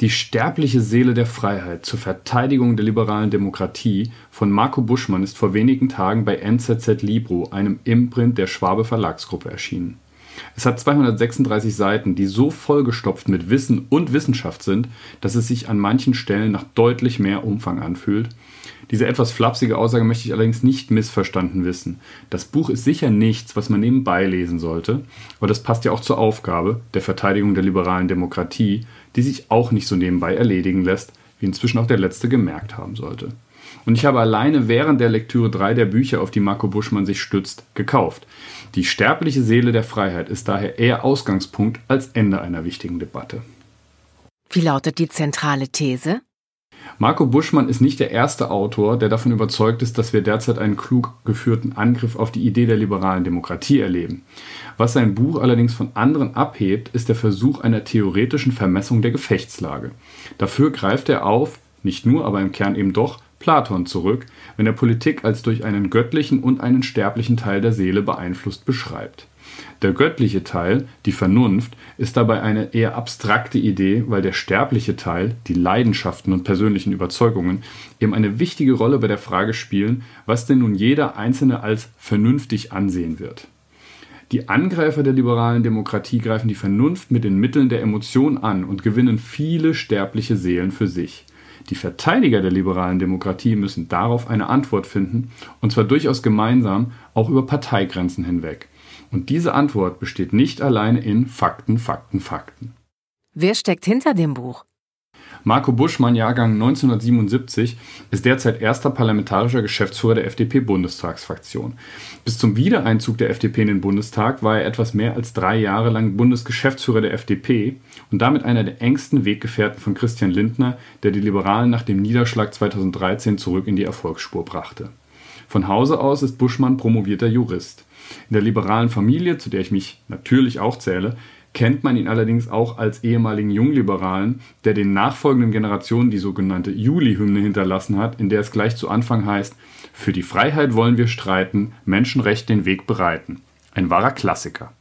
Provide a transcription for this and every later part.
Die sterbliche Seele der Freiheit zur Verteidigung der liberalen Demokratie von Marco Buschmann ist vor wenigen Tagen bei NZZ Libro, einem Imprint der Schwabe Verlagsgruppe, erschienen. Es hat 236 Seiten, die so vollgestopft mit Wissen und Wissenschaft sind, dass es sich an manchen Stellen nach deutlich mehr Umfang anfühlt. Diese etwas flapsige Aussage möchte ich allerdings nicht missverstanden wissen. Das Buch ist sicher nichts, was man nebenbei lesen sollte, aber das passt ja auch zur Aufgabe der Verteidigung der liberalen Demokratie, die sich auch nicht so nebenbei erledigen lässt, wie inzwischen auch der letzte gemerkt haben sollte. Und ich habe alleine während der Lektüre drei der Bücher, auf die Marco Buschmann sich stützt, gekauft. Die sterbliche Seele der Freiheit ist daher eher Ausgangspunkt als Ende einer wichtigen Debatte. Wie lautet die zentrale These? Marco Buschmann ist nicht der erste Autor, der davon überzeugt ist, dass wir derzeit einen klug geführten Angriff auf die Idee der liberalen Demokratie erleben. Was sein Buch allerdings von anderen abhebt, ist der Versuch einer theoretischen Vermessung der Gefechtslage. Dafür greift er auf, nicht nur, aber im Kern eben doch, Platon zurück, wenn er Politik als durch einen göttlichen und einen sterblichen Teil der Seele beeinflusst beschreibt. Der göttliche Teil, die Vernunft, ist dabei eine eher abstrakte Idee, weil der sterbliche Teil, die Leidenschaften und persönlichen Überzeugungen, eben eine wichtige Rolle bei der Frage spielen, was denn nun jeder Einzelne als vernünftig ansehen wird. Die Angreifer der liberalen Demokratie greifen die Vernunft mit den Mitteln der Emotion an und gewinnen viele sterbliche Seelen für sich. Die Verteidiger der liberalen Demokratie müssen darauf eine Antwort finden, und zwar durchaus gemeinsam, auch über Parteigrenzen hinweg. Und diese Antwort besteht nicht alleine in Fakten, Fakten, Fakten. Wer steckt hinter dem Buch? Marco Buschmann, Jahrgang 1977, ist derzeit erster parlamentarischer Geschäftsführer der FDP-Bundestagsfraktion. Bis zum Wiedereinzug der FDP in den Bundestag war er etwas mehr als drei Jahre lang Bundesgeschäftsführer der FDP und damit einer der engsten Weggefährten von Christian Lindner, der die Liberalen nach dem Niederschlag 2013 zurück in die Erfolgsspur brachte. Von Hause aus ist Buschmann promovierter Jurist. In der liberalen Familie, zu der ich mich natürlich auch zähle, kennt man ihn allerdings auch als ehemaligen Jungliberalen, der den nachfolgenden Generationen die sogenannte Juli-Hymne hinterlassen hat, in der es gleich zu Anfang heißt: Für die Freiheit wollen wir streiten, Menschenrecht den Weg bereiten. Ein wahrer Klassiker.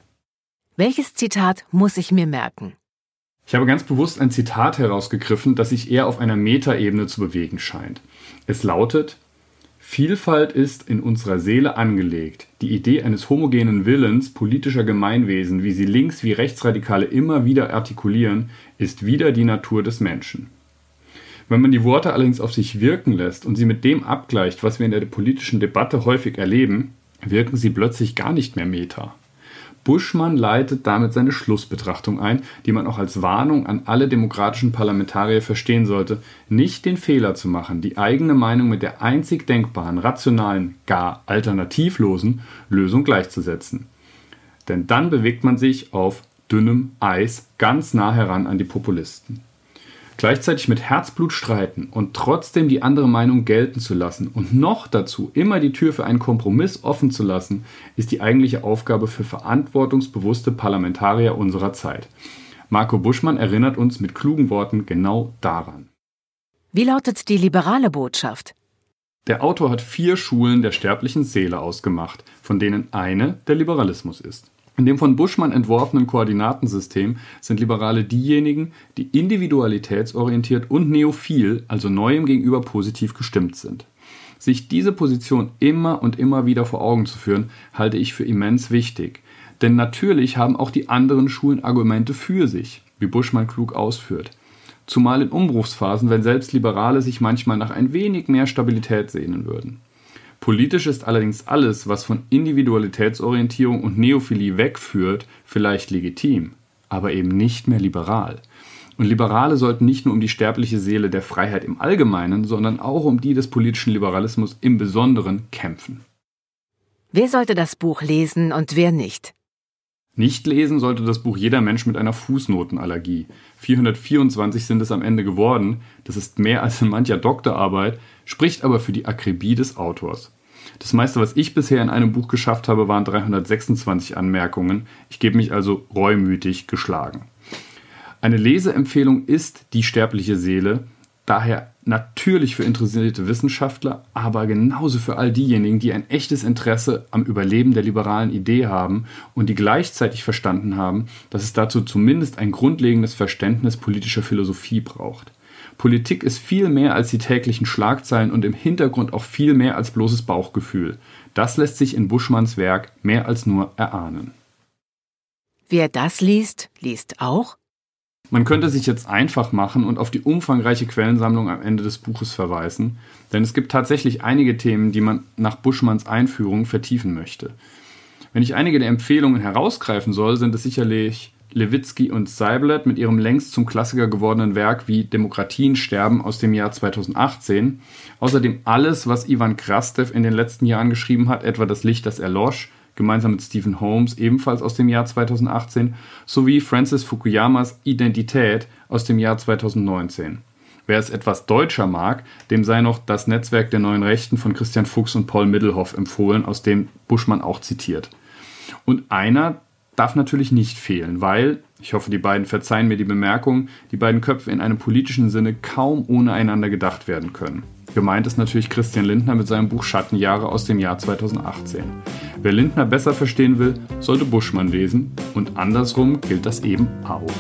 Welches Zitat muss ich mir merken? Ich habe ganz bewusst ein Zitat herausgegriffen, das sich eher auf einer Metaebene zu bewegen scheint. Es lautet: Vielfalt ist in unserer Seele angelegt. Die Idee eines homogenen Willens politischer Gemeinwesen, wie sie Links- wie Rechtsradikale immer wieder artikulieren, ist wieder die Natur des Menschen. Wenn man die Worte allerdings auf sich wirken lässt und sie mit dem abgleicht, was wir in der politischen Debatte häufig erleben, wirken sie plötzlich gar nicht mehr meta. Buschmann leitet damit seine Schlussbetrachtung ein, die man auch als Warnung an alle demokratischen Parlamentarier verstehen sollte, nicht den Fehler zu machen, die eigene Meinung mit der einzig denkbaren, rationalen, gar alternativlosen Lösung gleichzusetzen. Denn dann bewegt man sich auf dünnem Eis ganz nah heran an die Populisten. Gleichzeitig mit Herzblut streiten und trotzdem die andere Meinung gelten zu lassen und noch dazu immer die Tür für einen Kompromiss offen zu lassen, ist die eigentliche Aufgabe für verantwortungsbewusste Parlamentarier unserer Zeit. Marco Buschmann erinnert uns mit klugen Worten genau daran. Wie lautet die liberale Botschaft? Der Autor hat vier Schulen der sterblichen Seele ausgemacht, von denen eine der Liberalismus ist. In dem von Buschmann entworfenen Koordinatensystem sind Liberale diejenigen, die individualitätsorientiert und neophil, also Neuem gegenüber positiv gestimmt sind. Sich diese Position immer und immer wieder vor Augen zu führen, halte ich für immens wichtig. Denn natürlich haben auch die anderen Schulen Argumente für sich, wie Buschmann klug ausführt. Zumal in Umbruchsphasen, wenn selbst Liberale sich manchmal nach ein wenig mehr Stabilität sehnen würden. Politisch ist allerdings alles, was von Individualitätsorientierung und Neophilie wegführt, vielleicht legitim, aber eben nicht mehr liberal. Und Liberale sollten nicht nur um die sterbliche Seele der Freiheit im Allgemeinen, sondern auch um die des politischen Liberalismus im Besonderen kämpfen. Wer sollte das Buch lesen und wer nicht? Nicht lesen sollte das Buch jeder Mensch mit einer Fußnotenallergie. 424 sind es am Ende geworden, das ist mehr als in mancher Doktorarbeit, spricht aber für die Akribie des Autors. Das meiste, was ich bisher in einem Buch geschafft habe, waren 326 Anmerkungen. Ich gebe mich also reumütig geschlagen. Eine Leseempfehlung ist Die sterbliche Seele, daher natürlich für interessierte Wissenschaftler, aber genauso für all diejenigen, die ein echtes Interesse am Überleben der liberalen Idee haben und die gleichzeitig verstanden haben, dass es dazu zumindest ein grundlegendes Verständnis politischer Philosophie braucht. Politik ist viel mehr als die täglichen Schlagzeilen und im Hintergrund auch viel mehr als bloßes Bauchgefühl. Das lässt sich in Buschmanns Werk mehr als nur erahnen. Wer das liest, liest auch man könnte sich jetzt einfach machen und auf die umfangreiche Quellensammlung am Ende des Buches verweisen, denn es gibt tatsächlich einige Themen, die man nach Buschmanns Einführung vertiefen möchte. Wenn ich einige der Empfehlungen herausgreifen soll, sind es sicherlich Lewitsky und Seiblet mit ihrem längst zum Klassiker gewordenen Werk wie Demokratien sterben aus dem Jahr 2018. Außerdem alles, was Ivan Krastev in den letzten Jahren geschrieben hat, etwa Das Licht, das erlosch, gemeinsam mit Stephen Holmes, ebenfalls aus dem Jahr 2018, sowie Francis Fukuyamas Identität aus dem Jahr 2019. Wer es etwas deutscher mag, dem sei noch das Netzwerk der neuen Rechten von Christian Fuchs und Paul Middelhoff empfohlen, aus dem Buschmann auch zitiert. Und einer darf natürlich nicht fehlen, weil, ich hoffe, die beiden verzeihen mir die Bemerkung, die beiden Köpfe in einem politischen Sinne kaum ohne einander gedacht werden können. Gemeint ist natürlich Christian Lindner mit seinem Buch Schattenjahre aus dem Jahr 2018. Wer Lindner besser verstehen will, sollte Buschmann lesen und andersrum gilt das eben auch.